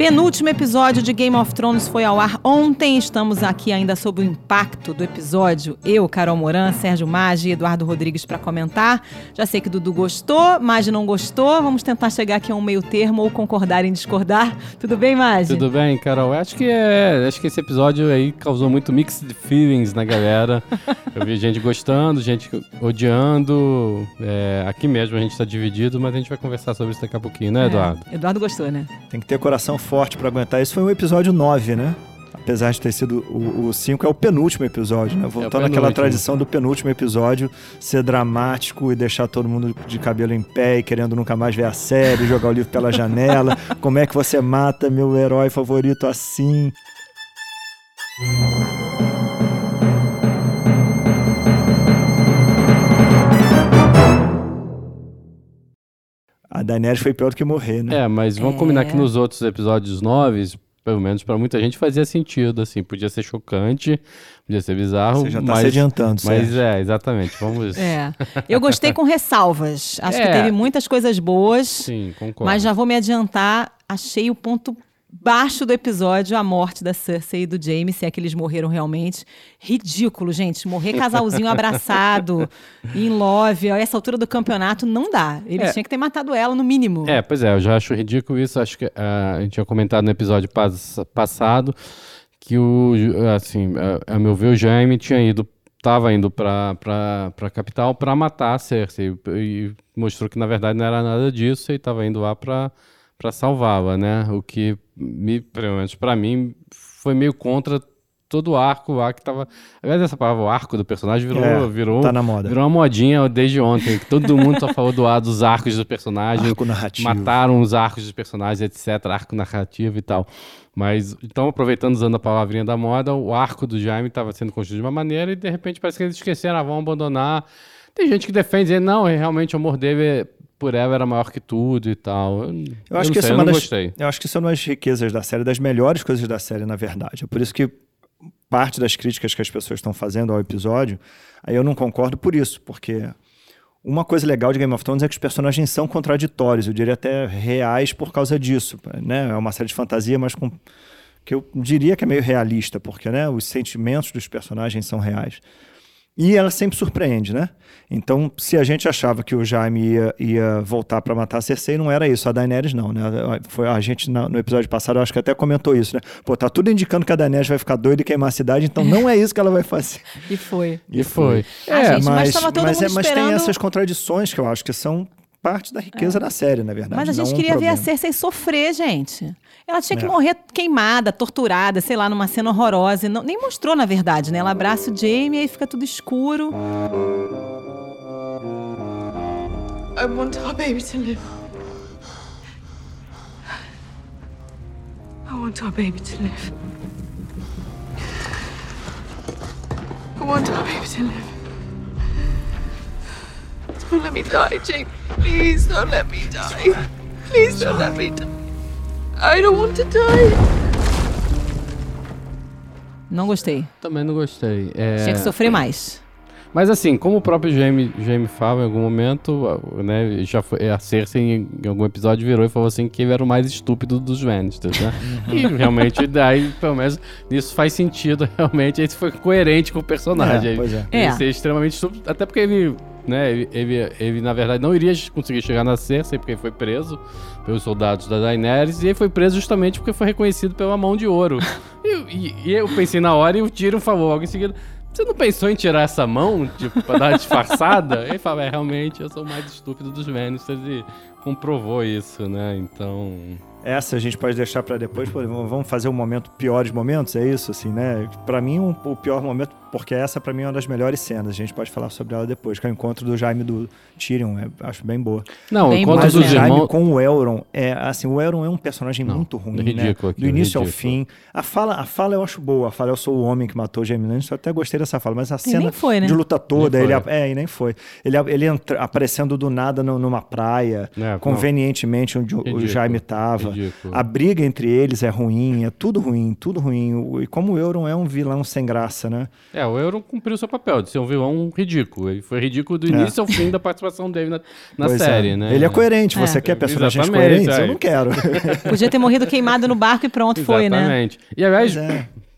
Penúltimo episódio de Game of Thrones foi ao ar ontem. Estamos aqui ainda sob o impacto do episódio. Eu, Carol Moran, Sérgio Maggi e Eduardo Rodrigues para comentar. Já sei que Dudu gostou, Maggi não gostou. Vamos tentar chegar aqui a um meio termo ou concordar em discordar. Tudo bem, Maggi? Tudo bem, Carol. Acho que é, acho que esse episódio aí causou muito mixed feelings na galera. Eu vi gente gostando, gente odiando. É, aqui mesmo a gente está dividido, mas a gente vai conversar sobre isso daqui a pouquinho, né, Eduardo? É, Eduardo gostou, né? Tem que ter coração forte para aguentar. Esse foi um episódio 9, né? Apesar de ter sido o 5, é o penúltimo episódio, né? Voltando é àquela tradição do penúltimo episódio ser dramático e deixar todo mundo de cabelo em pé e querendo nunca mais ver a série, jogar o livro pela janela. Como é que você mata meu herói favorito assim? Daenerys foi pior do que morrer, né? É, mas vamos é. combinar que nos outros episódios novos, pelo menos para muita gente fazia sentido, assim, podia ser chocante, podia ser bizarro. Você já tá mas, se adiantando, Mas é, exatamente, vamos... É, eu gostei com ressalvas, acho é. que teve muitas coisas boas. Sim, concordo. Mas já vou me adiantar, achei o ponto baixo do episódio a morte da Cersei e do Jaime, se é que eles morreram realmente. Ridículo, gente. Morrer casalzinho abraçado, em love, a essa altura do campeonato, não dá. Eles é. tinham que ter matado ela, no mínimo. É, pois é, eu já acho ridículo isso. Acho que uh, a gente tinha comentado no episódio pas passado que o, assim, a, a meu ver, o Jaime tinha ido estava indo para a capital para matar a Cersei e, e mostrou que na verdade não era nada disso e estava indo lá para para salvá-la, né? O que me, pelo menos para mim, foi meio contra todo o arco lá que tava. Aliás, essa palavra, o arco do personagem, virou. É, virou tá na moda. Virou uma modinha desde ontem. Que todo mundo só falou do ar dos arcos do personagem. Arco narrativo. Mataram os arcos dos personagens, etc. Arco narrativo e tal. Mas, então, aproveitando, usando a palavrinha da moda, o arco do Jaime estava sendo construído de uma maneira e de repente parece que eles esqueceram, ah, vão abandonar. Tem gente que defende, não, realmente o amor dele é por ela era maior que tudo e tal. Eu, eu acho que sei, isso é uma das, gostei. Eu acho que isso é uma das riquezas da série, das melhores coisas da série, na verdade. É por isso que parte das críticas que as pessoas estão fazendo ao episódio, aí eu não concordo por isso, porque uma coisa legal de Game of Thrones é que os personagens são contraditórios, eu diria até reais por causa disso, né? É uma série de fantasia, mas com que eu diria que é meio realista, porque né, os sentimentos dos personagens são reais. E ela sempre surpreende, né? Então, se a gente achava que o Jaime ia, ia voltar para matar a Cersei, não era isso. A Daenerys não, né? Foi, a gente, no episódio passado, eu acho que até comentou isso, né? Pô, tá tudo indicando que a Daenerys vai ficar doida e queimar a cidade, então não é isso que ela vai fazer. e foi. E foi. Ah, é, gente, mas, mas, mas, é, mas tem essas contradições que eu acho que são parte da riqueza é. da série, na verdade. Mas a gente queria um ver a Cersei sofrer, gente. Ela tinha que é. morrer queimada, torturada, sei lá, numa cena horrorosa. Não, nem mostrou, na verdade, né? Ela abraça o Jamie e aí fica tudo escuro. I want our baby to live. I want our baby to live. I want our baby to live. Don't let me die, Jamie. Please don't let me die. Please don't let me die. I don't want to die. Não gostei. Também não gostei. É... Tinha que sofrer mais. Mas assim, como o próprio Jaime, Jaime fala em algum momento, né, já foi, a Cersei em, em algum episódio virou e falou assim que ele era o mais estúpido dos Lannisters, né? e realmente, daí, pelo menos, isso faz sentido, realmente, isso foi coerente com o personagem. É, pois é. Ele é. ser extremamente estúpido, até porque ele né? Ele, ele, ele, na verdade, não iria conseguir chegar na Cersei porque foi preso pelos soldados da Daenerys e ele foi preso justamente porque foi reconhecido pela mão de ouro. e, e, e, eu pensei na hora e o Tyrion falou logo em seguida... Você não pensou em tirar essa mão, tipo, pra dar uma disfarçada? ele fala, é, realmente, eu sou o mais estúpido dos Lannisters e comprovou isso, né? Então... Essa a gente pode deixar para depois, vamos fazer um momento piores momentos, é isso, assim, né? Para mim, um, o pior momento porque essa para mim é uma das melhores cenas. A gente pode falar sobre ela depois, que é o encontro do Jaime do Tyrion, é, acho bem boa. Não, bem o encontro do Jaime com o Elron é assim, o Elron é um personagem Não, muito ruim, é ridículo né? Aqui, do início ao fim. A fala, a fala eu acho boa, a fala eu sou o homem que matou o Jaime Lannister, eu até gostei dessa fala, mas a cena foi, né? de luta toda, ele é, e nem foi. Ele ele entra, aparecendo do nada no, numa praia, é, convenientemente onde ridículo, o Jaime tava. raiva. A briga entre eles é ruim, é tudo ruim, tudo ruim. E como o Euron é um vilão sem graça, né? É, o Euron cumpriu seu papel de ser um vilão ridículo. Ele foi ridículo do é. início é. ao fim da participação dele na, na é. série, é. né? Ele é coerente. Você é. quer personagens Exatamente, coerentes? Eu não quero. Podia ter morrido queimado no barco e pronto, foi, né? Exatamente. E aliás,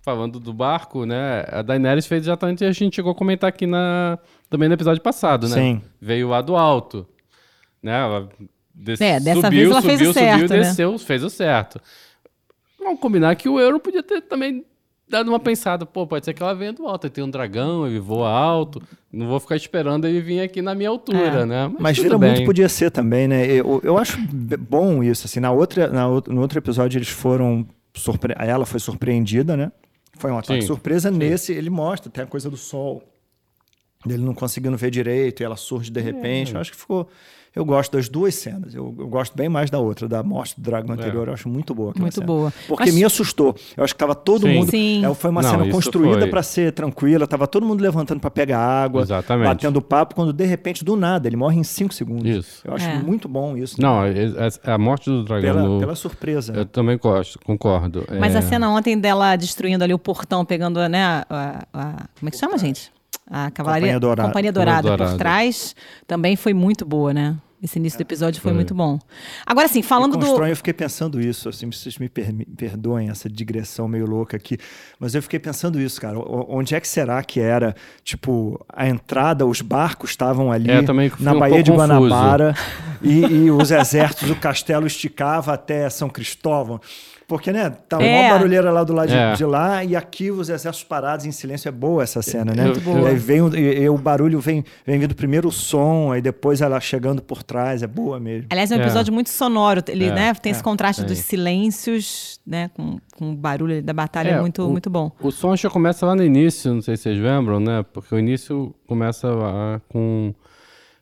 falando do barco, né? A Daenerys fez exatamente a gente chegou a comentar aqui na, também no episódio passado, né? Sim. Veio lá do alto. Né? Ela Des... É, dessa subiu, vez ela subiu, fez o certo, subiu, né? desceu, fez o certo. Vamos combinar que o Euro podia ter também dado uma pensada. Pô, pode ser que ela venha do alto. Ele tem um dragão, ele voa alto. Não vou ficar esperando ele vir aqui na minha altura, é. né? Mas, Mas vira bem. muito podia ser também, né? Eu, eu acho bom isso. Assim, na outra, na, no outro episódio eles foram... Surpre... Ela foi surpreendida, né? Foi um ataque Sim. surpresa. Sim. Nesse ele mostra até a coisa do sol. Ele não conseguindo ver direito e ela surge de repente. É. Eu acho que ficou eu gosto das duas cenas. Eu, eu gosto bem mais da outra, da morte do dragão anterior. É. Eu acho muito boa Muito cena. boa. Porque Mas... me assustou. Eu acho que estava todo Sim. mundo. Sim. É, foi uma Não, cena construída para ser tranquila. Tava todo mundo levantando para pegar água, Exatamente. batendo papo, quando de repente, do nada, ele morre em cinco segundos. Isso. Eu acho é. muito bom isso. Não, é, é, a morte do dragão. Pela, no... pela surpresa. Eu também gosto, concordo. Mas a cena ontem dela destruindo ali o portão, pegando, né? A, a, a... como é que chama, gente? A Cavalaria Companhia Dourada, Companhia Dourada, Dourada por trás também foi muito boa, né? Esse início do é. episódio foi, foi, muito bom. Agora, assim, falando do. Eu fiquei pensando isso, assim, vocês me, per me perdoem essa digressão meio louca aqui, mas eu fiquei pensando isso, cara. Onde é que será que era, tipo, a entrada, os barcos estavam ali é, na um Baía de Guanabara e, e os exércitos, o castelo esticava até São Cristóvão. Porque, né, tá é. uma barulheira lá do lado de, é. de, lá e aqui os exércitos parados em silêncio. É boa essa cena, né? Muito boa. Aí vem o, e, e o barulho vem, vem vindo primeiro o som, aí depois ela chegando por trás. É boa mesmo. Aliás, é um episódio é. muito sonoro. Ele, é. né, tem esse é. contraste dos silêncios, né, com, com o barulho da batalha muito, o, muito bom. O som já começa lá no início, não sei se vocês lembram, né? Porque o início começa lá com,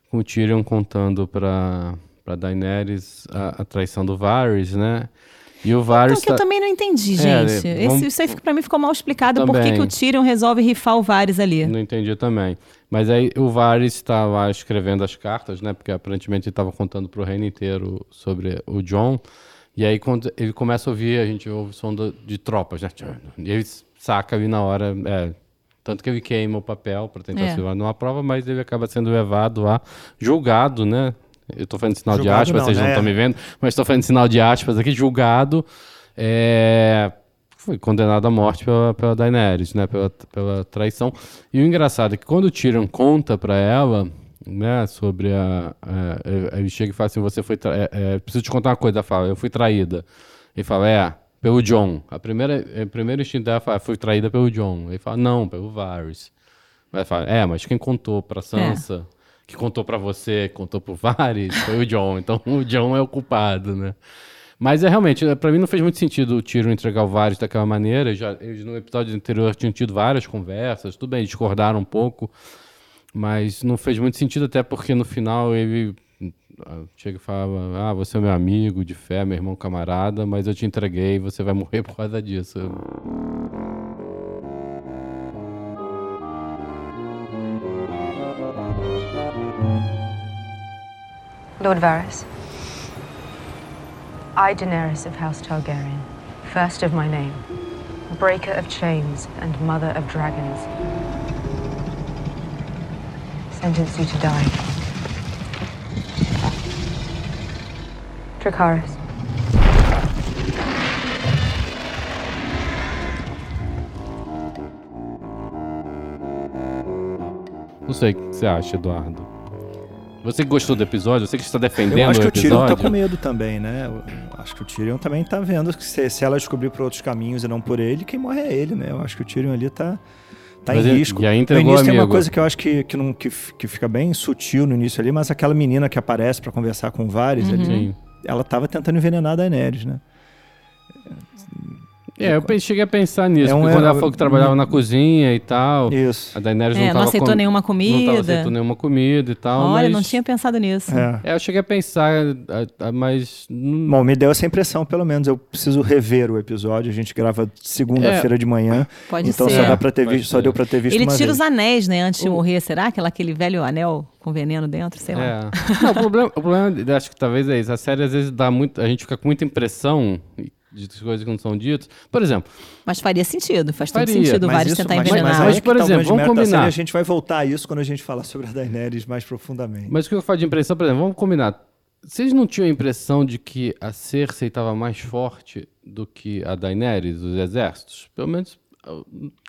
com o Tyrion contando para para Daenerys a, a traição do Varys, né? E o Varys. Então, que tá... eu também não entendi, é, gente. É, vamos... Esse, isso aí pra mim ficou mal explicado. Também. Por que, que o Tyrion resolve rifar o Varys ali? Não entendi também. Mas aí o Varys está lá escrevendo as cartas, né? Porque aparentemente ele estava contando para o reino inteiro sobre o John. E aí quando ele começa a ouvir, a gente ouve o som do, de tropas, né? E ele saca ali na hora. É, tanto que ele queima o papel para tentar é. se levar numa prova, mas ele acaba sendo levado lá, julgado, né? Eu estou fazendo sinal julgado de aspas, não, vocês né? não estão me vendo, mas estou fazendo sinal de aspas aqui, julgado. É, foi condenado à morte pela, pela Daenerys, né? Pela, pela traição. E o engraçado é que quando o Tyrion conta para ela, né, sobre a, a, Ele chega e fala assim: Você foi. É, é, preciso te contar uma coisa. Ela fala: Eu fui traída. Ele fala: É, pelo John. A primeira, a primeira instinto dela fala: Fui traída pelo John. Ele fala: Não, pelo Varys. Ela fala: É, mas quem contou pra Sansa? É que contou para você, contou pro Vares, foi o John. Então o John é o culpado, né? Mas é realmente, para mim não fez muito sentido o Tiro entregar o Vares daquela maneira. Já, eles no episódio anterior tinham tido várias conversas, tudo bem, discordaram um pouco, mas não fez muito sentido, até porque no final ele ah, chega e fala: Ah, você é meu amigo de fé, meu irmão camarada, mas eu te entreguei, você vai morrer por causa disso. Lord Varys. I, Daenerys of House Targaryen, first of my name, breaker of chains and mother of dragons, sentence you to die. Dracarys. Não sei o que você acha, Eduardo. Você que gostou do episódio, você que está defendendo Eu acho que o, o Tyrion tá com medo também, né? Eu acho que o Tyrion também tá vendo que se, se ela descobrir por outros caminhos e não por ele, quem morre é ele, né? Eu acho que o Tyrion ali tá, tá em risco. E aí entregou no início tem uma coisa que eu acho que, que, não, que, que fica bem sutil no início ali, mas aquela menina que aparece para conversar com o Varys uhum. ali, ela tava tentando envenenar a Daenerys, né? É, eu cheguei a pensar nisso, É um- porque quando é- ela falou que trabalhava na cozinha e tal, Isso. a Daenerys É, não, não aceitou com- nenhuma Não comida. tava aceitando nenhuma comida e tal, Olha, mas... não tinha pensado nisso. É. É, eu cheguei a pensar, mas... Bom, me deu essa impressão, pelo menos. Eu preciso rever o episódio. A gente grava segunda-feira de manhã. Pode então ser. só, dá pra ter visto, só deu pra ter visto Ele uma tira vez. os anéis, né, antes de morrer. Será? Aquela, aquele velho anel com veneno dentro, sei lá. É. Não, o problema, o problema, acho que talvez é isso. A série às vezes dá muito. A gente fica com muita impressão de coisas que não são ditas. Por exemplo, Mas faria sentido, faz todo Faria. sentido Mas vários isso- tentar mas- envenenar. Mas, Mas, é que por o exemplo, vamos série, combinar. A gente vai voltar a isso quando a gente falar sobre a Daenerys mais profundamente. mas o que eu falo de impressão, por exemplo, vamos combinar. Vocês não tinham a impressão de que a Cersei estava mais forte do que a Daenerys, os exércitos? Pelo menos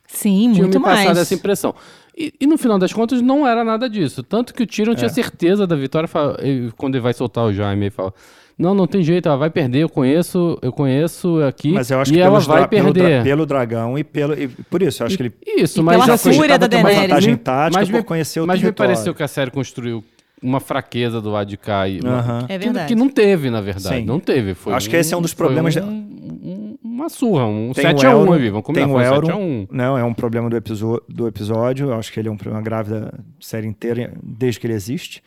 Sim, tinha muito me passado mais. essa impressão. E, e no final das contas não era nada disso. Tanto que o Tyrion É. tinha certeza da vitória quando ele vai soltar o Jaime, ele fala: Não, não tem jeito, ela vai perder, eu conheço, eu conheço aqui. Mas eu acho e que ela vai dra- pelo, dra- perder. pelo dragão e pelo. e por isso, eu acho que ele Isso, E mas pela já fúria foi- da tendo uma Daenerys. vantagem tática mas por me, conhecer o mas me território. pareceu que a série construiu uma fraqueza do lado de cá. E. É que- verdade. Que, não teve, na verdade. Sim. Não teve. Foi Acho que esse é um dos problemas Um, um- uma surra, um Tem o 7x1 Elrond- ali. Vamos combinar, tem o foi um Elrond, 7x1. Não, é um problema do, do episódio. Eu acho que ele é um problema grave da série inteira, desde que ele existe.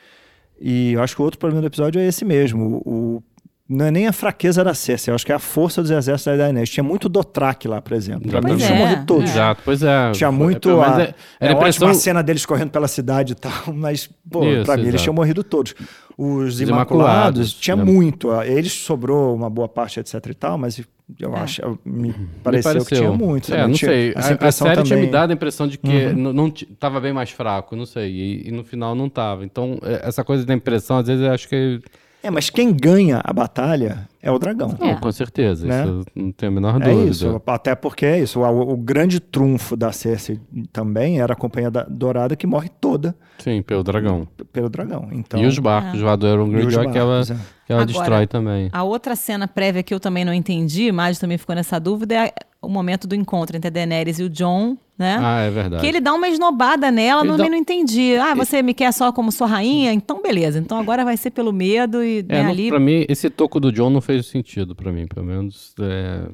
E eu acho que o outro problema do episódio é esse mesmo. O, o- não é nem a fraqueza da Cersei, eu acho que é a força dos exércitos da Daenerys. Tinha muito Dothraki lá, por exemplo. Pra mim, eles é, morrido todos. Exato, pois é. Tinha Foi- muito. mas a, é- é, impressão... a cena deles correndo pela cidade e tal, mas, pô, Isso, pra mim, eles exato. tinham morrido todos. Os, Os Imaculados, Imaculados, tinha né? muito. Eles sobrou uma boa parte, etc e tal, mas eu É. acho, me, Me pareceu, que tinha muito. É, sabe? não Tinha sei. essa A, a série tinha também. Uhum. me dado a impressão de que não, não ti- tava bem mais fraco, não sei. E, e no final não tava. Então, é, essa coisa da impressão, às vezes eu acho que. É, mas quem ganha a batalha é o dragão. É. Não, com certeza. Né? Isso eu não tenho a menor É dúvida. isso, até porque é isso. O, o grande trunfo da Cersei também era a Companhia da- Dourada que morre toda Sim, pelo dragão. pelo dragão. Então, e os barcos lá do Euron os Greyjoy que ela, é. que ela Agora, destrói também. A outra cena prévia que eu também não entendi, mas também ficou nessa dúvida, é o momento do encontro entre a Daenerys e o John, né? Ah, é verdade. Que ele dá uma esnobada nela, Ele também dá- não entendi. Ah, você me quer só como sua rainha? Então beleza. Então agora vai ser pelo medo e né, É, não, ali. pra mim, esse toco do John não fez sentido pra mim, pelo menos. é,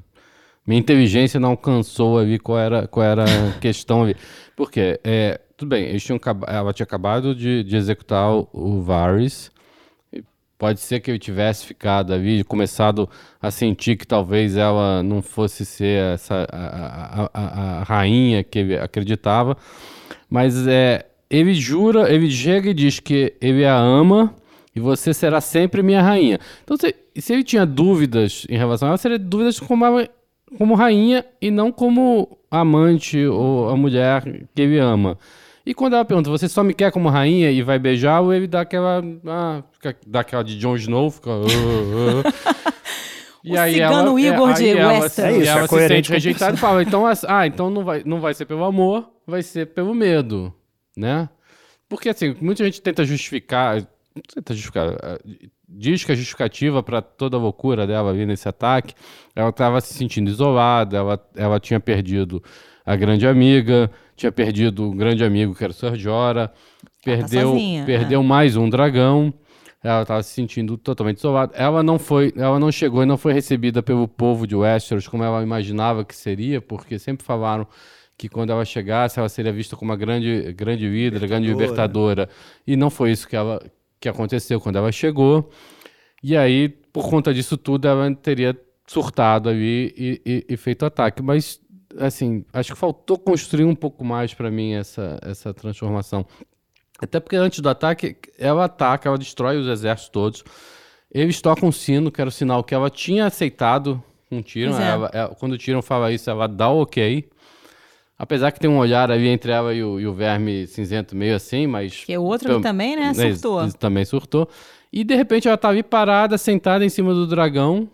minha inteligência não alcançou ali qual era, qual era a questão ali. Por quê? É, tudo bem, eles tinham, ela tinha acabado de, de executar o, o Varys. Pode ser que eu tivesse ficado ali, começado a sentir que talvez ela não fosse ser essa, a, a- a- a rainha que ele acreditava. Mas é, ele jura, ele chega e diz que ele a ama e você será sempre minha rainha. Então, se, se ele tinha dúvidas em relação a ela, seria dúvidas como, como rainha e não como amante ou a mulher que ele ama. E quando ela pergunta, você só me quer como rainha e vai beijá-lo, ele dá aquela. Ah, fica, dá aquela de Jon Snow, fica. "Ah, ah". O cigano é, Igor de aí ela, É isso, ela é se sente rejeitada e fala, então, ah, então não vai, não vai ser pelo amor, vai ser pelo medo, né? Porque assim, muita gente tenta justificar, tenta justificar, eh, diz que a justificativa para toda a loucura dela ali nesse ataque, ela estava se sentindo isolada, ela, ela tinha perdido a grande amiga, tinha perdido um grande amigo que era o Sir Jorah, perdeu, sozinha, perdeu mais um dragão. Ela estava se sentindo totalmente isolada. Ela não foi, ela não chegou e não foi recebida pelo povo de Westeros como ela imaginava que seria, porque sempre falaram que quando ela chegasse, ela seria vista como uma grande, grande líder, grande libertadora. E não foi isso que, ela, que aconteceu quando ela chegou. E aí, por conta disso tudo, ela teria surtado ali e, e- e feito ataque. Mas, assim, acho que faltou construir um pouco mais para mim essa, essa transformação. Até porque antes do ataque, ela ataca, ela destrói os exércitos todos. Eles tocam um sino, que era o sinal que ela tinha aceitado com o Tyrion. Pois é. Ela- ela- quando o fala isso, ela dá o ok. Apesar que tem um olhar ali entre ela e o, e o verme cinzento meio assim, mas... Que o outro também, né? né, Surtou. isso também surtou. E de repente ela tá ali parada, sentada em cima do dragão,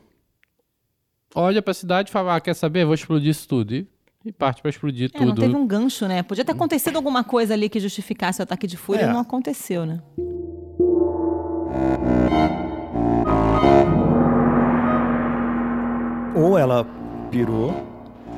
olha pra cidade e fala, ah, quer saber? Vou explodir isso tudo. E, e parte pra explodir É, não tudo. teve um gancho, né? Podia ter acontecido alguma coisa ali que justificasse o ataque de fúria É. e não aconteceu, né? Ou ela pirou,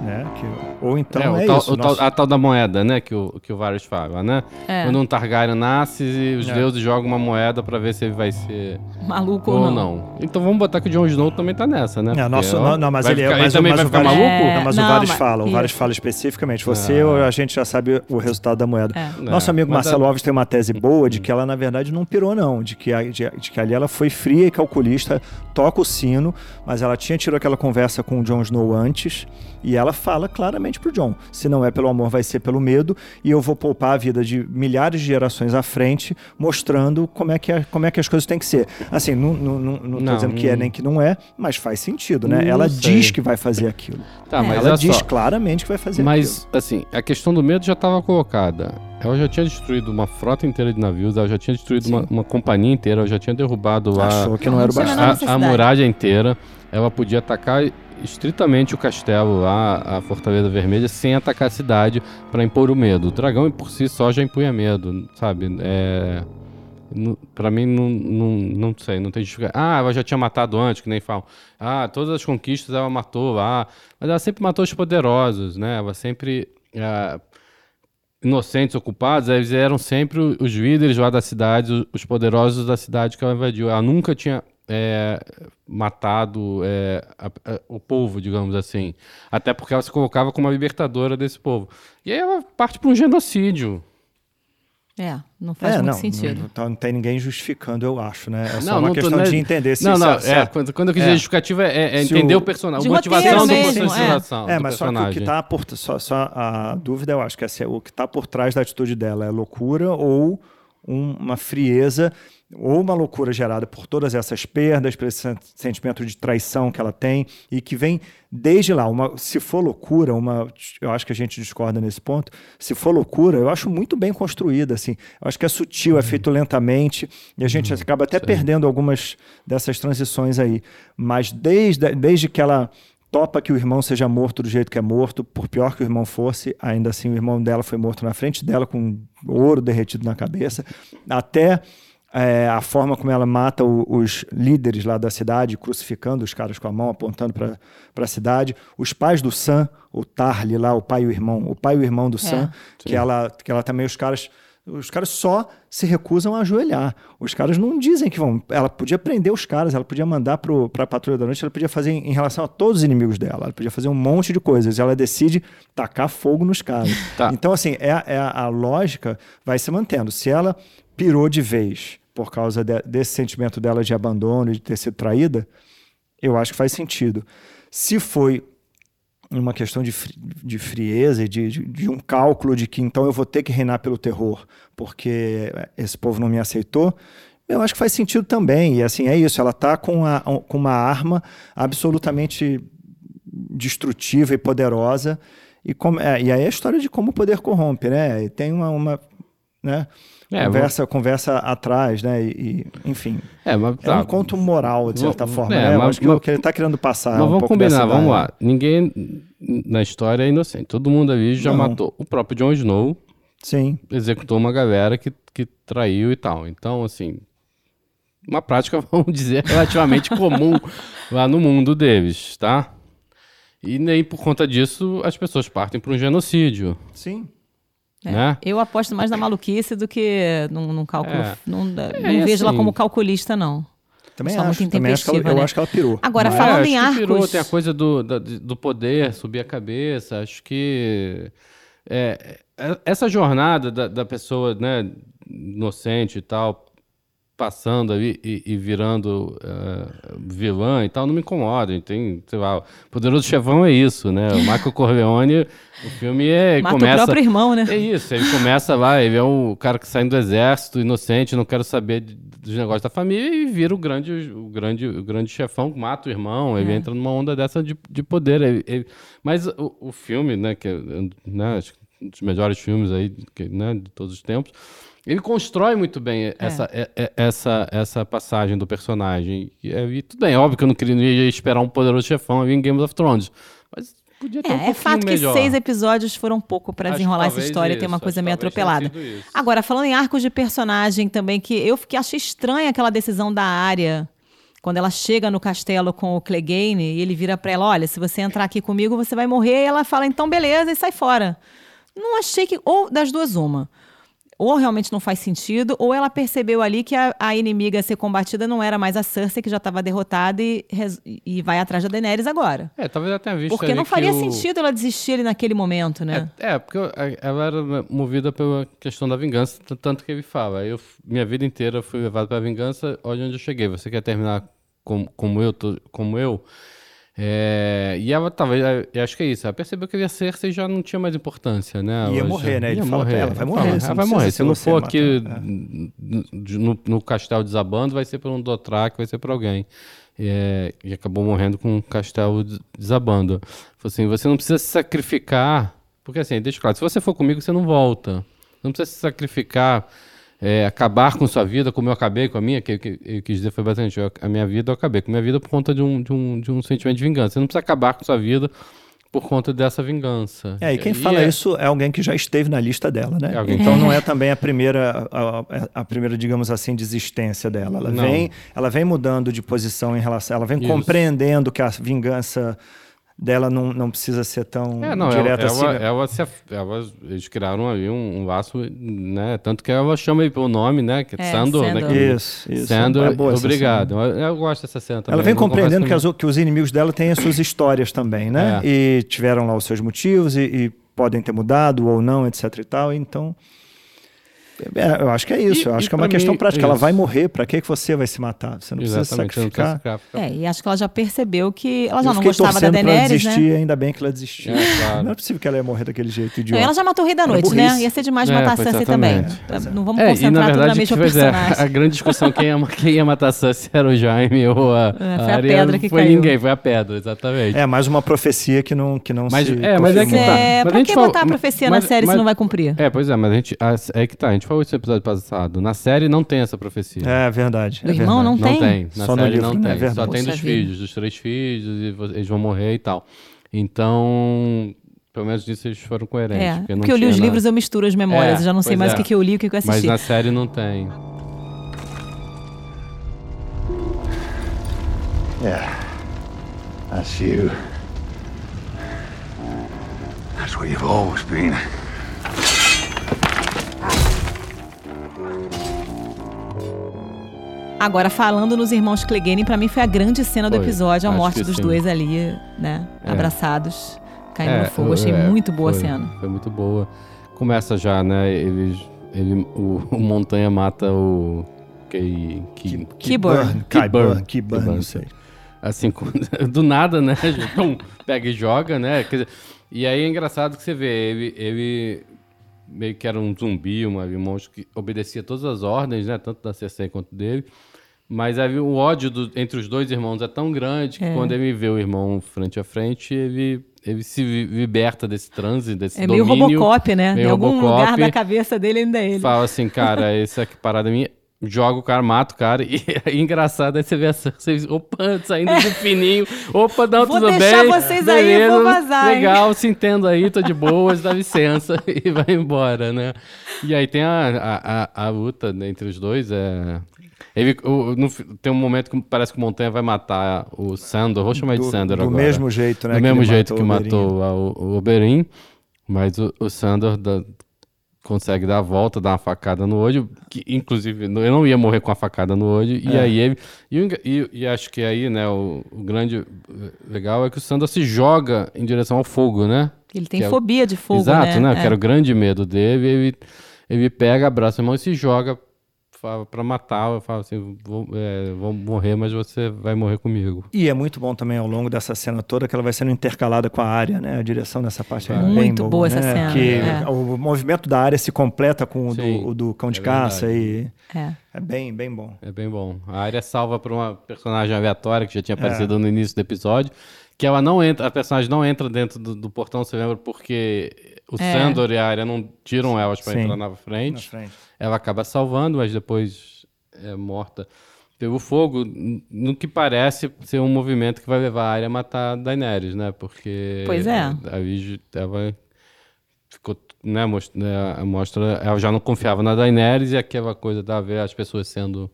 né? Que, ou então É, é, tal- isso. tal- nosso- a tal da moeda, né? Que o, que o Varys fala, né? É. Quando um Targaryen nasce, os É. deuses jogam uma moeda pra ver se ele vai ser Maluco ou ou não. não. Então vamos botar que o Jon Snow também tá nessa, né? É, nosso, não, não, mas ele, ficar- mas, também mas vai o ficar Varys- maluco? É, Não, mas não, o Varys mas- fala, o. Varys fala especificamente. Você ou a gente já sabe o resultado da moeda. É. Nosso É, amigo Marcelo é- Alves tem uma tese boa de que ela, na verdade, não pirou, não. De que, a- de, de que ali ela foi fria e calculista, toca o sino, mas ela tinha tido aquela conversa com o Jon Snow antes e ela fala claramente pro Jon: se não é pelo amor, vai ser pelo medo, e eu vou poupar a vida de milhares de gerações à frente, mostrando como é que, é- como é que as coisas têm que ser. Assim, não, não, não, não tô Não, dizendo que é não- nem que não é, mas faz sentido, né? Ela sei. diz que vai fazer aquilo. Tá, mas ela diz só. claramente que vai fazer Mas, assim, a questão do medo já estava colocada. Ela já tinha destruído uma frota inteira de navios, ela já tinha destruído uma, uma companhia inteira, ela já tinha derrubado aquilo. a, Achou que não era o a, a muralha inteira. Ela podia atacar estritamente o castelo lá, a Fortaleza Vermelha, sem atacar a cidade para impor o medo. O dragão por si só já impunha medo, sabe? É. Pra mim, não, não, não sei, não tem justificativa. Ah, ela já tinha matado antes, que nem falam. Ah, todas as conquistas ela matou lá. Mas ela sempre matou os poderosos, né? Ela sempre. ah, inocentes ocupados, eles eram sempre os líderes lá da cidade, os poderosos da cidade que ela invadiu. Ela nunca tinha é, matado é, a- a- o povo, digamos assim. Até porque ela se colocava como a libertadora desse povo. E aí ela parte para um genocídio. É, não faz É, muito não, sentido. Não, não tem ninguém justificando, eu acho, né? É só Não, uma não tô- questão não é- de entender se não, não, se- é, quando, quando eu quis dizer é. justificativa é, é entender o- o, personagem, De a motivação do mesmo, motivação É, mas só que o personagem. que tá por só, só a dúvida eu acho que é se o que está por trás da atitude dela é loucura ou um- uma frieza ou uma loucura gerada por todas essas perdas, por esse sen- sentimento de traição que ela tem e que vem desde lá. Uma, se for loucura, uma, eu acho que a gente discorda nesse ponto. Se for loucura, eu acho muito bem construída, assim. Eu acho que é sutil, é feito lentamente e a gente acaba até perdendo algumas dessas transições aí. Mas desde, desde que ela topa que o irmão seja morto do jeito que é morto, por pior que o irmão fosse, ainda assim o irmão dela foi morto na frente dela com ouro derretido na cabeça, até é, a forma como ela mata o- os líderes lá da cidade, crucificando os caras com a mão, apontando para a cidade. Os pais do Sam, o Tarly lá, o pai e o irmão, o pai e o irmão do Sam, que ela, que ela também, os caras, os caras só se recusam a ajoelhar. Os caras não dizem que vão. Ela podia prender os caras, ela podia mandar para a patrulha da noite, ela podia fazer em, em relação a todos os inimigos dela, ela podia fazer um monte de coisas. E ela decide tacar fogo nos caras. Tá. Então, assim, é, é a, lógica vai se mantendo. Se ela pirou de vez por causa de- desse sentimento dela de abandono e de ter sido traída, eu acho que faz sentido. Se foi uma questão de, de frieza e de, de, de um cálculo de que então eu vou ter que reinar pelo terror porque esse povo não me aceitou, eu acho que faz sentido também. E assim, é isso, ela está com, a- com uma arma absolutamente destrutiva e poderosa. E, como, é, e aí é a história de como o poder corrompe, né? E tem uma, uma né? É, conversa, conversa atrás, né? E, e, enfim, É, mas, é tá. um conto moral, de certa Vamos- forma, é, né? Eu mas- acho que mas- o que ele está querendo passar é Mas um vamos combinar, vamos lá. Ninguém na história é inocente. Todo mundo ali já Não. matou. O próprio Jon Snow Sim, executou uma galera que, que traiu e tal. Então, assim, uma prática, vamos dizer, relativamente comum lá no mundo deles, tá? E nem por conta disso as pessoas partem para um genocídio, sim. É. né? Eu aposto mais na maluquice do que num, num cálculo. É. Não, não É, vejo ela assim- como calculista, não. Também Só acho, muito também acho que ela, intempestiva, eu né? acho que ela pirou. Agora, Mas- falando É, acho em que pirou, arcos- tem a coisa do, da- do poder, subir a cabeça. Acho que é, é- essa jornada da, da pessoa né, inocente e tal, passando ali e, e virando é, vilã e tal, não me incomoda. Tem, sei lá, Poderoso Chefão é isso, né? O Michael Corleone, o filme é, Mata começa... o próprio irmão, né? É isso, ele começa lá, ele é o cara que sai do exército, inocente, não quero saber dos negócios da família e vira o grande, o grande, o grande chefão, mata o irmão, ele É. entra numa onda dessa de, de poder. ele- ele- mas o, o filme, né, que é né, acho que um dos melhores filmes aí que, né, de todos os tempos, ele constrói muito bem essa, é- é- essa, essa passagem do personagem. E, é- e tudo bem, óbvio que eu não queria esperar um poderoso chefão em Game of Thrones, mas podia ter um É, é pouquinho fato melhor. que seis episódios foram pouco que desenrolar essa história e ter isso, uma acho coisa meio atropelada. Agora, falando em arcos de personagem também, que eu fiquei, achei estranha aquela decisão da área quando ela chega no castelo com o Clegane, e ele vira para ela: Olha, se você entrar aqui comigo, você vai morrer. E ela fala: Então, beleza, e sai fora. Não achei que. Ou das duas, uma ou realmente não faz sentido, ou ela percebeu ali que a, a inimiga a ser combatida não era mais a Cersei, que já estava derrotada e, e vai atrás da Daenerys agora. É, talvez ela tenha visto Porque não faria o... sentido ela desistir ali naquele momento, né? É, é, porque ela era movida pela questão da vingança, tanto que ele fala. Eu, minha vida inteira fui levado a vingança, olha onde eu cheguei. Você quer terminar como, como eu, como eu? É, e ela talvez, acho que é isso, ela percebeu que a Cersei já não tinha mais importância, né? Ia morrer, né? Ele ia fala morrer. ela, vai morrer. Ela, vai morrer. Se não for aqui é. no, no, castelo desabando, vai ser por um Dothraki, vai ser por alguém. É, e acabou morrendo com o castelo desabando. Assim, você não precisa se sacrificar, porque assim, deixa claro, se você for comigo, você não volta. Não precisa se sacrificar é, acabar com sua vida, como eu acabei com a minha, que, que eu quis dizer foi bastante, eu, a minha vida eu acabei com a minha vida por conta de um, de, um, de um sentimento de vingança. Você não precisa acabar com sua vida por conta dessa vingança. É, e quem e fala é... isso é alguém que já esteve na lista dela, né? É então não é também a primeira, a, a, primeira, digamos assim, desistência dela. Ela vem, ela vem mudando de posição em relação, ela vem isso. compreendendo que a vingança dela não, não precisa ser tão é, não, direta ela, assim. Ela, ela, se, ela, eles criaram ali um, um, laço, né? Tanto que ela chama ele pelo nome, né? Que é, é Sandor, Sandor. Né? Isso, isso. Sandor, é obrigado. Eu, eu, gosto dessa cena também. Ela vem compreendendo que, as, que, os inimigos dela têm as suas histórias também, né? É. E tiveram lá os seus motivos e, e podem ter mudado ou não, etc e tal. Então... É, eu acho que é isso. E, eu acho que é uma questão prática. É ela vai morrer. Para que, que você vai se matar? Você não Exatamente, precisa sacrificar. Não sacrificar. É, e acho que ela já percebeu que ela já eu não gostava da Daenerys, pra desistir, né? Ainda bem que ela desistiu. É, claro. Não é possível que ela ia morrer daquele jeito idiota. ela já matou o Rei da Noite, né? Ia ser demais é, matar a Cersei também. Não vamos concentrar e, na verdade, tudo na mesma personagem. a grande discussão quem ia, quem ia matar a Cersei era o Jaime ou a, foi a, a pedra que foi caiu. ninguém, foi a pedra, exatamente. É, mais uma profecia que não, que não mas, se É, mas é que tá. É, pra que botar a profecia na série se não vai cumprir? É, pois é, mas a gente... É que tá, a gente falou isso no episódio passado. Na série não tem essa profecia. É verdade. O é irmão verdade. não tem? Não tem. Na Só série não né? tem. É Só tem dos filhos, dos três filhos, e eles vão morrer e tal. Então, pelo menos disso eles foram coerentes. É, porque, porque eu li os nada. livros, eu misturo as memórias. É, eu já não sei mais é. o que, que eu li e o que, que eu assisti. Mas na série não tem. Yeah. That's you. That's what you've always been. Agora, falando nos irmãos Clegane, para mim foi a grande cena do foi, episódio, a morte dos sim. dois ali, né? É. Abraçados, caindo é, no fogo. Achei é, muito boa foi, a cena. Foi muito boa. Começa já, né? Ele, ele, o, o Montanha mata o. Que, que, Keyburn. Keyburn. Keyburn, não sei. Assim, do nada, né? Pum, pega e joga, né? Dizer, e aí é engraçado que você vê, ele, ele meio que era um zumbi, um monstro que obedecia todas as ordens, né? Tanto da CC quanto dele. Mas aí, o ódio do, entre os dois irmãos é tão grande que é. quando ele vê o irmão frente a frente, ele, ele se liberta desse transe, desse é domínio. É meio Robocop, né? Meio em algum Robocop, lugar da cabeça dele ainda é ele. Fala assim, cara, essa parada minha joga o cara, mata o cara. E é engraçado aí você vê vocês, opa, saindo do fininho. Opa, não, vou tudo bem. Vou deixar vocês beleza, aí, vou vazar. Legal, hein? se entendo aí, tô de boas, dá licença e vai embora, né? E aí tem a, a, a, a luta entre os dois, é... Ele, o, no, tem um momento que parece que o Montanha vai matar o Sandor, vou chamar do, de Sandor do agora. Do mesmo jeito, né? Do mesmo jeito que matou o, o Oberyn, mas o, o Sandor da, consegue dar a volta, dar uma facada no olho, que inclusive eu não ia morrer com a facada no olho, é. e aí ele. E, e, acho que aí, né, o, o, grande legal é que o Sandor se joga em direção ao fogo, né? Ele tem que fobia é, de fogo, Exato, né? né? É. Que era o grande medo dele, ele, ele pega, abraça a mão e se joga para matar, eu falo assim, vou, é, vou, morrer, mas você vai morrer comigo. E é muito bom também ao longo dessa cena toda que ela vai sendo intercalada com a área, né? A direção dessa parte é, é muito bem boa, né? essa cena. Que é. o movimento da área se completa com o, Sim, do, o do, cão de é caça verdade. e é. é. bem, bem bom. É bem bom. A área salva por uma personagem aleatória que já tinha aparecido no início do episódio, que ela não entra, a personagem não entra dentro do, do portão, você lembra? Porque o Sandor e a área não tiram elas para entrar na frente. na frente. Ela acaba salvando, mas depois é, morta pelo fogo, no que parece ser um movimento que vai levar a área a matar a Daenerys, né? Porque pois é. a Vigi ela ficou, né, né, mostra, ela já não confiava na Daenerys e aquela coisa da ver as pessoas sendo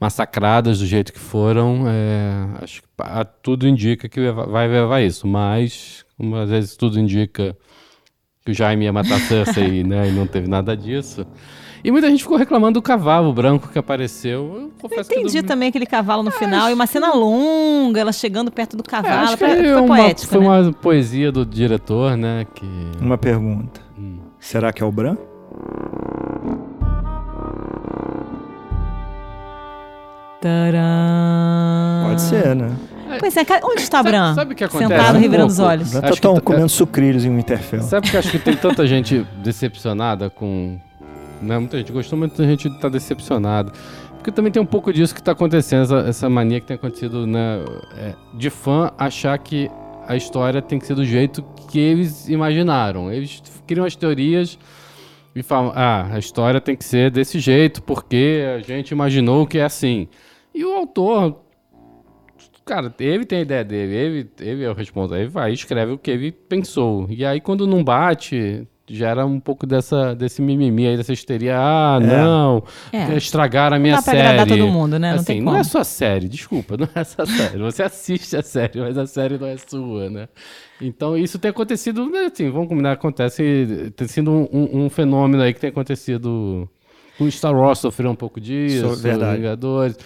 massacradas do jeito que foram, é, acho que tudo indica que vai levar isso. Mas, como às vezes tudo indica que o Jaime ia matar a Cersei né, e não teve nada disso. E muita gente ficou reclamando do cavalo branco que apareceu. Eu, eu entendi do... também aquele cavalo no final e uma cena longa, ela chegando perto do é, cavalo. É, foi, foi uma, poético, Foi né? uma poesia do diretor, né? Que... Uma pergunta. Hum. Será que é o Bran? Tcharam. Pode ser, né? Pois é, onde está sabe, Bran? Sabe o que acontece? Sentado, revirando os olhos. Bran tá tão comendo sucrilhos em Winterfell. Sabe que acho que tem tanta gente decepcionada com... Né? Muita gente gostou, mas muita gente está decepcionada. Porque também tem um pouco disso que está acontecendo, essa, essa, mania que tem acontecido né, é, de fã achar que a história tem que ser do jeito que eles imaginaram. Eles criam as teorias e falam, ah, a história tem que ser desse jeito, porque a gente imaginou que é assim. E o autor, cara, ele tem a ideia dele, ele, ele é o responsável, ele vai escreve o que ele pensou. E aí quando não bate, gera um pouco dessa, desse mimimi aí, dessa histeria. Ah, é. não, é. estragaram a minha não dá série. Pra agradar todo mundo, né? Não, assim, não é sua série, desculpa, não é sua série. Você assiste a série, mas a série não é sua, né? Então isso tem acontecido, né, assim, vamos combinar, acontece, tem sido um, um, um fenômeno aí que tem acontecido. O Star Wars sofreu um pouco disso, so, verdade. Vingadores.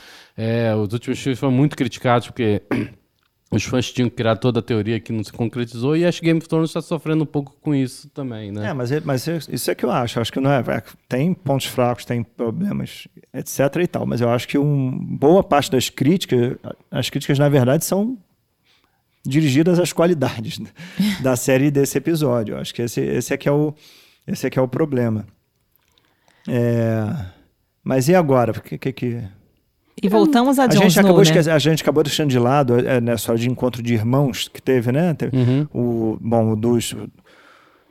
É, os últimos filmes foram muito criticados porque os fãs tinham criado toda a teoria que não se concretizou e acho que Game of Thrones está sofrendo um pouco com isso também, né? É, mas, é, mas é, isso é que eu acho. Acho que não é, é, tem pontos fracos, tem problemas, etc e tal. Mas eu acho que um, boa parte das críticas, as críticas na verdade são dirigidas às qualidades da série desse episódio. Eu acho que esse, esse é que é o esse é que é o problema. É, mas e agora? O que, que, que e voltamos a, a Jon gente Snow, acabou né? A gente acabou deixando de lado é, nessa de encontro de irmãos que teve, né? Teve uhum. o, bom, dos,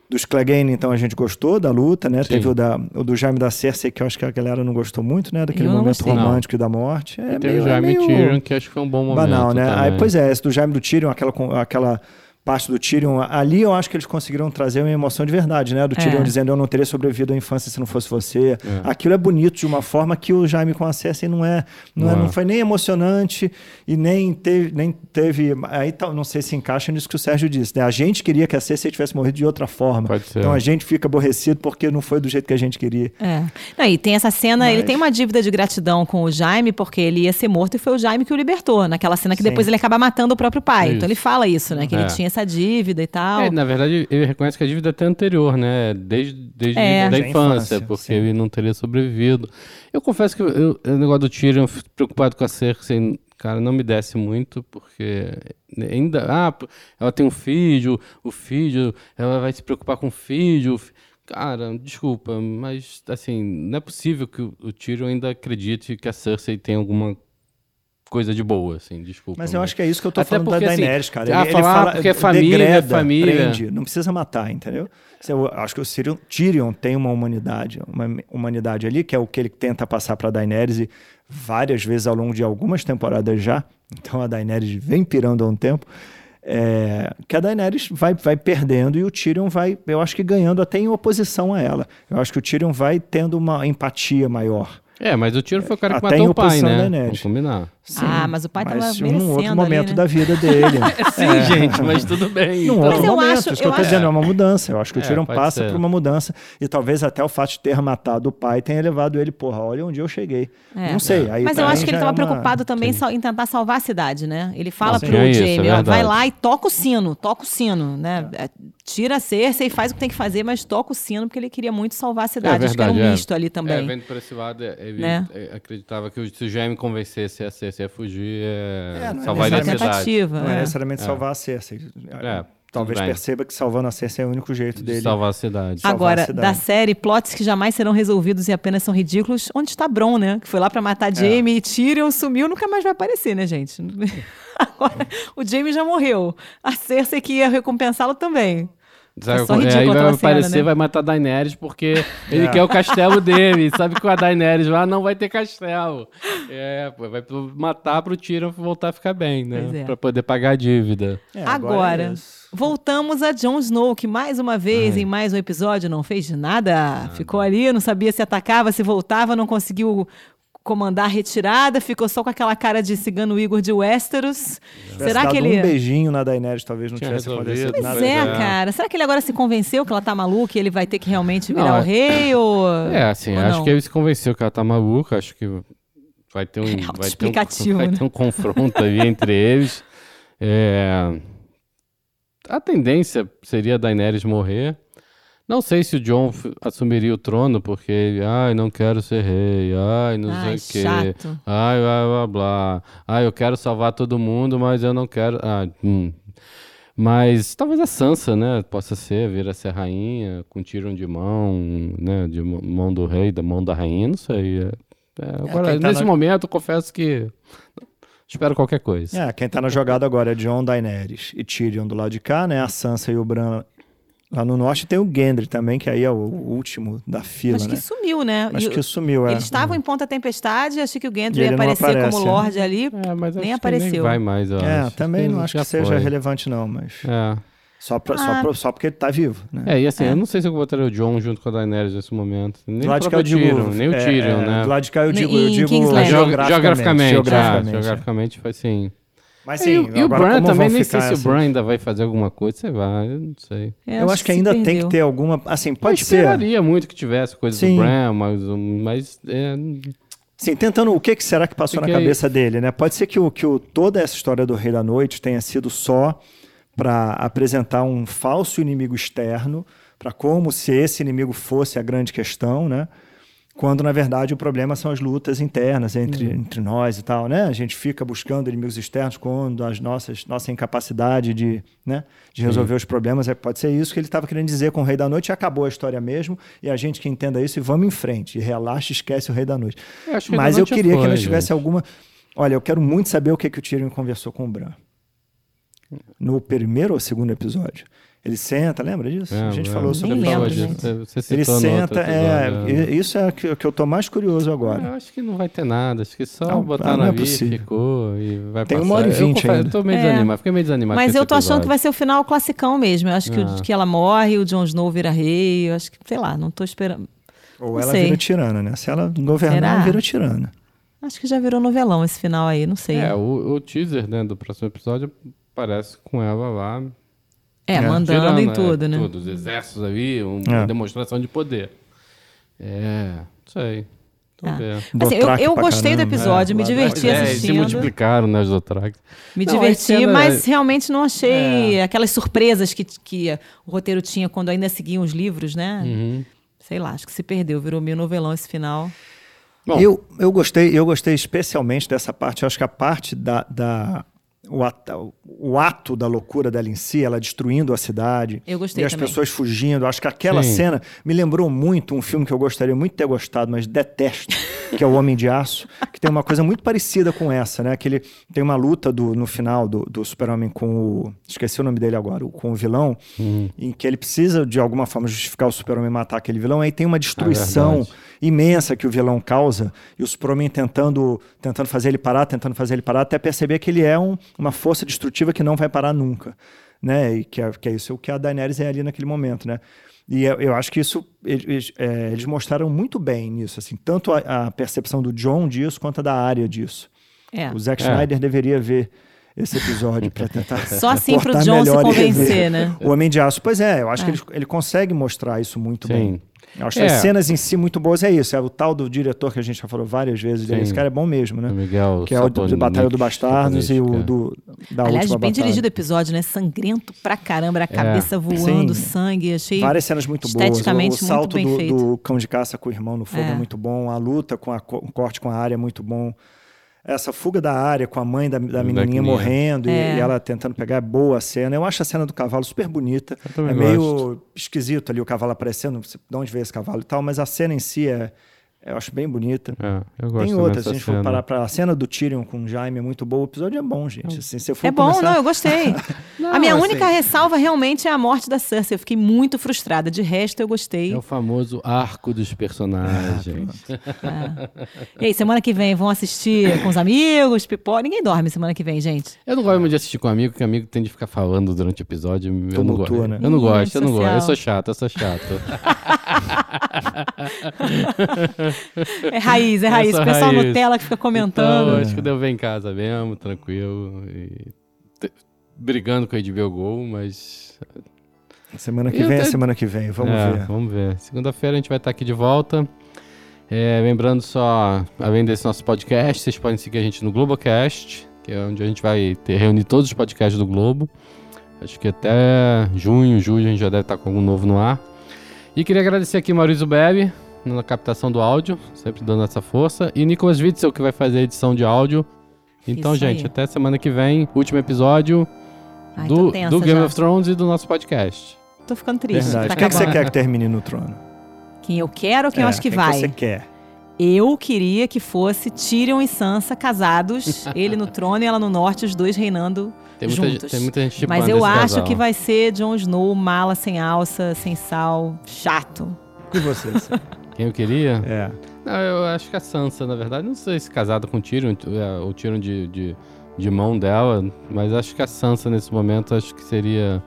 dos Clegane, então a gente gostou da luta, né? Sim. Teve o, da, o do Jaime da Cersei, que eu acho que a galera não gostou muito, né? Daquele momento gostei. romântico não. da morte. É teve meio, o Jaime é Tyrion, que acho que foi um bom momento. Banal, né? Aí, pois é, esse do Jaime do Tyrion, aquela, aquela parte do Tyrion, ali eu acho que eles conseguiram trazer uma emoção de verdade, né? Do é. Tyrion dizendo eu não teria sobrevivido à infância se não fosse você. É. Aquilo é bonito de uma forma que o Jaime com a Cersei não é, não, não, é, não foi nem emocionante e nem teve, nem teve aí tá, não sei se encaixa nisso que o Sérgio disse, né? A gente queria que a Cersei tivesse morrido de outra forma. Pode ser. Então a gente fica aborrecido porque não foi do jeito que a gente queria. É. Não, e tem essa cena, Mas... ele tem uma dívida de gratidão com o Jaime porque ele ia ser morto e foi o Jaime que o libertou, naquela cena que Sim. depois ele acaba matando o próprio pai. Isso. Então ele fala isso, né, que é. ele tinha essa dívida e tal. É, na verdade, ele reconhece que a dívida é até anterior, né? Desde, desde é. a infância, infância porque sim. ele não teria sobrevivido. Eu confesso que eu, o negócio do Tyrion, preocupado com a Cersei, cara, não me desce muito, porque ainda. Ah, ela tem um filho, o filho, ela vai se preocupar com o filho. Cara, desculpa, mas assim, não é possível que o Tyrion ainda acredite que a Cersei tem alguma coisa de boa, assim, desculpa. Mas eu acho que é isso que eu tô Até falando porque, da assim, Daenerys, assim, cara. Ele, ah, ele fala porque é família, degreda, família. Prende, não precisa matar, entendeu? Eu acho que o Tyrion, Tyrion tem uma humanidade, uma humanidade ali, que é o que ele tenta passar para Daenerys várias vezes ao longo de algumas temporadas já. Então a Daenerys vem pirando há um tempo. É, que a Daenerys vai, vai perdendo e o Tyrion vai, eu acho que ganhando até em oposição a ela. Eu acho que o Tyrion vai tendo uma empatia maior. É, mas o Tyrion foi o cara que Até matou o pai, né? Vamos combinar. Sim, ah, mas o pai mas tava merecendo num outro momento ali, né? da vida dele. Sim, é. gente, mas tudo bem. Num então. outro mas momento, acho, isso que eu, tô dizendo, é uma mudança. Eu acho que o é, Tyrion passa ser. por uma mudança e talvez até o fato de ter matado o pai tenha levado ele, porra, olha onde eu cheguei. É. Não sei. Aí mas eu acho que ele estava é uma... preocupado também Sim. em tentar salvar a cidade, né? Ele fala Sim. pro é Jamie, vai lá e toca o sino, toca o sino, né? Tira a Cersei e faz o que tem que fazer, mas toca o sino porque ele queria muito salvar a cidade. acho que era um misto ali também. É, vendo por esse lado, ele né? acreditava que se o Jamie convencesse a Cersei a fugir, é, é, salvar a tentativa. Não é, necessariamente salvar a Cersei. É. Talvez perceba que salvando a Cersei é o único jeito dele. Salvar a cidade. Agora, a cidade. da série, plots que jamais serão resolvidos e apenas são ridículos, onde está Bron, né? Que foi lá para matar Jaime e Tyrion sumiu, nunca mais vai aparecer, né, gente? Agora, o Jaime já morreu. A Cersei que ia recompensá-lo também. Sabe, é, aí vai aparecer, né? vai matar Daenerys porque ele é. quer o castelo dele. Sabe que com a Daenerys lá não vai ter castelo. É, vai matar pro Tyrion voltar a ficar bem, né? É. Pra poder pagar a dívida. É, agora, agora voltamos a Jon Snow, que mais uma vez, Ai. em mais um episódio, não fez nada. nada. Ficou ali, não sabia se atacava, se voltava, não conseguiu comandar a retirada, ficou só com aquela cara de cigano Igor de Westeros. Será dado que ele. um beijinho na Daenerys talvez não Tinha tivesse acontecido Pois nada. Pois é, é. cara. Será que ele agora se convenceu que ela tá maluca e ele vai ter que realmente virar Não, o é- rei? Ou... É, assim, Ou acho não? que ele se convenceu que ela tá maluca, acho que vai ter um, vai ter um, vai né? ter um confronto ali entre eles. É, a tendência seria a Daenerys morrer. Não sei se o John assumiria o trono, porque ele, ai, não quero ser rei, ai, não Ai, sei o quê. Ai, blá, blá, blá. Ai, eu quero salvar todo mundo, mas eu não quero. Ah, hum. Mas talvez a Sansa, né, possa ser, vir a ser rainha, com tiro de mão, né, de mão- do rei, da mão da rainha, não sei. É- é, agora, quem tá nesse na- momento, eu confesso que espero qualquer coisa. É, quem tá na jogada agora é John Daenerys e Tyrion do lado de cá, né? A Sansa e o Bran lá no norte. Tem o Gendry também, que aí é o último da fila, Mas né? que sumiu, né? E- que sumiu, é. Eles estavam em Ponta Tempestade, achei que o Gendry ia aparecer aparece, como é. Lorde ali. É, mas Nem acho que apareceu. Nem vai mais, eu É, acho. também não acho que seja foi. relevante, não, mas. É. Só, pra, Ah. só, pra- só porque ele tá vivo, né? É, e assim, É. eu não sei se eu botaria o John junto com a Daenerys nesse momento. Nem do o lado de cá eu próprio digo. Tyrion, nem o é, Tyrion, é, né? Do lado de cá eu digo, eu digo. Geograficamente, geograficamente. geograficamente, é. geograficamente foi assim. Mas É, sim, e, o- e o como também, nem sei se o Bran ainda vai fazer alguma coisa, sei lá, eu não sei. É, Eu acho que se ainda tem perdeu. que ter alguma. Assim, Pode eu ser. esperaria muito que tivesse coisa Sim. do Bran, mas, mas é, Sim, tentando o que, que será que passou Fiquei- na cabeça dele, né? Pode ser que, o, que o, toda essa história do Rei da Noite tenha sido só para apresentar um falso inimigo externo, para como se esse inimigo fosse a grande questão, né? Quando na verdade o problema são as lutas internas entre, Uhum. entre nós e tal, né? A gente fica buscando inimigos externos quando as nossas nossa incapacidade de, né, de resolver os problemas, é, pode ser isso que ele estava querendo dizer com o Rei da Noite, e acabou a história mesmo, e a gente que entenda isso e vamos em frente, e relaxa, esquece o Rei da Noite. Eu que Mas ainda eu não tinha queria que foi, nós tivesse gente. alguma. Olha, eu quero muito saber o que, que o Tyrion conversou com o Bran. No primeiro ou segundo episódio. Ele senta, lembra disso? a gente É, falou é, sobre isso. lembro, disso, Você Ele citou no outro senta, é, episódio, e- isso é que, que eu tô mais curioso agora. Eu acho que não vai ter nada, acho que só Não, botar ah, não na é vida, possível. ficou e vai Tem passar. uma hora e Eu vinte confesso, ainda. Eu tô meio É. desanimado, fiquei meio desanimado Mas com eu esse tô achando que vai ser o final classicão mesmo. Eu acho que, o- Ah. que ela morre, o Jon Snow vira rei. Eu acho que, sei lá, não tô esperando. Ou não ela sei. vira tirana, né? Se ela governar, Será? vira tirana. Acho que já virou novelão esse final aí, não sei. É, o, o teaser né, do próximo episódio parece com ela lá. É, É, mandando tirando, em é, tudo, né? Tudo, os exércitos ali, um- uma É. demonstração de poder. É, não sei. Ah. ver. Assim, eu, eu gostei do caramba. episódio, me É, diverti É, eles se assistindo. multiplicaram, né, os. Me Não, diverti, cena- mas realmente não achei É. aquelas surpresas que, que o roteiro tinha quando ainda seguiam os livros, né? Uhum. Sei lá, acho que se perdeu, virou meio novelão esse final. Bom. Eu, eu gostei, eu gostei especialmente dessa parte. Eu acho que a parte da, da o, ato, o ato da loucura dela em si, ela destruindo a cidade Eu gostei e as também. pessoas fugindo. Acho que aquela Sim. cena me lembrou muito um filme que eu gostaria muito de ter gostado, mas detesto, que é o Homem de Aço, que tem uma coisa muito parecida com essa, né? Que ele tem uma luta do, no final do, do Super-Homem com o esqueci o nome dele agora, com o vilão, Uhum. em que ele precisa de alguma forma justificar o Super-Homem matar aquele vilão. Aí tem uma destruição verdade. imensa que o vilão causa e o Superman tentando, tentando fazer ele parar, tentando fazer ele parar, até perceber que ele é um- uma força destrutiva que não vai parar nunca, né? E que é, que é isso o que a Daenerys é ali naquele momento, né? E eu, eu acho que isso eles, é, eles mostraram muito bem nisso, assim, tanto a, a percepção do John disso quanto a da área disso. É. O Zack É. Snyder deveria ver esse episódio para tentar Só assim pro aportar John se convencer, né? O Homem de Aço, pois é, eu acho É. que ele, ele consegue mostrar isso muito Sim. bem. Eu acho É. que as cenas em si muito boas é isso. É o tal do diretor que a gente já falou várias vezes. dele. Sim. Esse cara é bom mesmo, O né? Miguel Que é o do, do Batalha do Bastardos e o é. do, da Aliás, última bem batalha. dirigido o episódio, né? Sangrento pra caramba, a cabeça voando, Sim. sangue. Achei. Várias cenas muito boas. O, o esteticamente muito salto bem do, feito. do cão de caça com o irmão no fogo é, É. muito bom. A luta com a, o corte com a área é muito bom. Essa fuga da área com a mãe da, da menininha morrendo e- É. e, ela tentando pegar é boa a cena. Eu acho a cena do cavalo super bonita. É meio gosto. esquisito ali o cavalo aparecendo, não sei de onde veio esse cavalo e tal, mas a cena em si é, eu acho bem bonita. É, eu gosto Tem outras, se a gente for cena. parar pra a cena do Tyrion com o Jaime é muito boa, o episódio é bom, gente. Assim, se eu for É bom, começar- não, eu gostei. Não, a minha assim- única ressalva realmente é a morte da Cersei. Eu fiquei muito frustrada. De resto, eu gostei. É o famoso arco dos personagens. É. E aí, semana que vem vão assistir com os amigos, pipoca. Ninguém dorme semana que vem, gente. Eu não gosto muito de assistir com amigo, porque amigo tem de ficar falando durante o episódio. Eu não Tumultua, gosto. né? Eu não gosto, eu não social. gosto. Eu sou chato, eu sou chato. é raiz, é raiz. O pessoal raiz. Nutella que fica comentando. Então, acho que deu ver em casa mesmo, tranquilo. E... Brigando com a HBO Go, mas. Semana que vem é semana que vem, vamos é, ver. Vamos ver. Segunda-feira a gente vai estar aqui de volta. É, lembrando só, além desse nosso podcast, vocês podem seguir a gente no Globocast, que é onde a gente vai ter, reunir todos os podcasts do Globo. Acho que até junho, julho a gente já deve estar com algum novo no ar. E queria agradecer aqui Maurício Bebe na captação do áudio, sempre dando essa força. E Nicolas Witzel, que vai fazer a edição de áudio. Então, Isso gente, aí. até semana que vem, último episódio Ai, do, do Game já. of Thrones e do nosso podcast. Tô ficando triste. Tá quem é que você quer que termine no trono? Quem eu quero ou quem é, eu acho que quem vai? Que você quer? Eu queria que fosse Tyrion e Sansa casados, ele no trono e ela no norte, os dois reinando tem muita, juntos. Tem muita gente Mas eu acho casal. que vai ser Jon Snow, mala sem alça, sem sal, chato. E vocês? Quem eu queria? É. Não, eu acho que a Sansa, na verdade, não sei se casado com o Tyrion, é, o Tyrion de, de, de mão dela, mas acho que a Sansa nesse momento acho que seria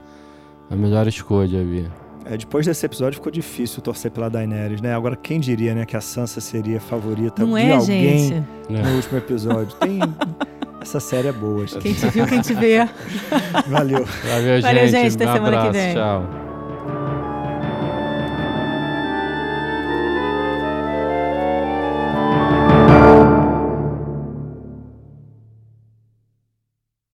a melhor escolha, Bia. É, depois desse episódio ficou difícil torcer pela Daenerys, né? Agora, quem diria, né, que a Sansa seria a favorita Não de é, alguém gente? no é. último episódio? Tem... Essa série é boa. Quem te viu, quem te vê. Valeu. Valeu, gente. Valeu, gente. Até um semana abraço, que vem. Tchau.